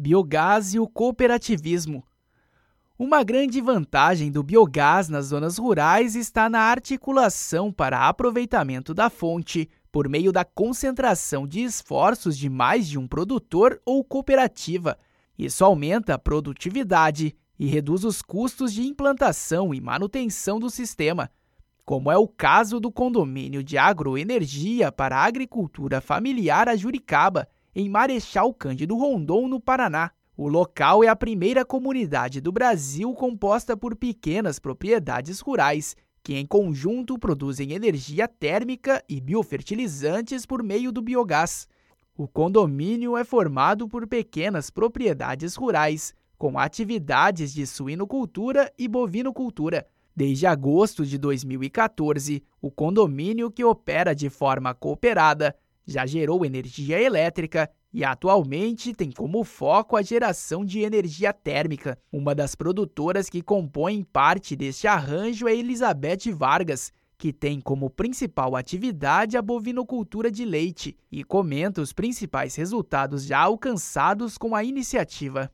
Biogás e o cooperativismo. Uma grande vantagem do biogás nas zonas rurais está na articulação para aproveitamento da fonte por meio da concentração de esforços de mais de um produtor ou cooperativa. Isso aumenta a produtividade e reduz os custos de implantação e manutenção do sistema, como é o caso do condomínio de agroenergia para a agricultura familiar a Juricaba, em Marechal Cândido Rondon, no Paraná. O local é a primeira comunidade do Brasil composta por pequenas propriedades rurais que, em conjunto, produzem energia térmica e biofertilizantes por meio do biogás. O condomínio é formado por pequenas propriedades rurais, com atividades de suinocultura e bovinocultura. Desde agosto de 2014, o condomínio, que opera de forma cooperada, já gerou energia elétrica e atualmente tem como foco a geração de energia térmica. Uma das produtoras que compõem parte deste arranjo é Elizabeth Vargas, que tem como principal atividade a bovinocultura de leite e comenta os principais resultados já alcançados com a iniciativa.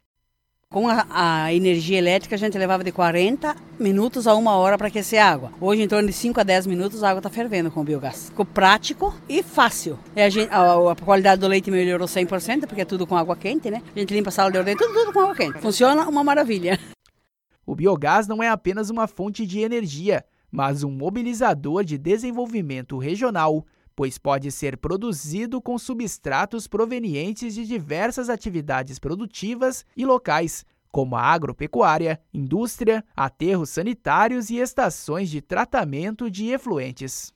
Com a, a, energia elétrica, a gente levava de 40 minutos a uma hora para aquecer a água. Hoje, em torno de 5 a 10 minutos, a água está fervendo com o biogás. Ficou prático e fácil. E a, gente, a, a, qualidade do leite melhorou 100%, porque é tudo com água quente, né? A gente limpa a sala de ordem, tudo, tudo com água quente. Funciona uma maravilha. O biogás não é apenas uma fonte de energia, mas um mobilizador de desenvolvimento regional, pois pode ser produzido com substratos provenientes de diversas atividades produtivas e locais, como a agropecuária, indústria, aterros sanitários e estações de tratamento de efluentes.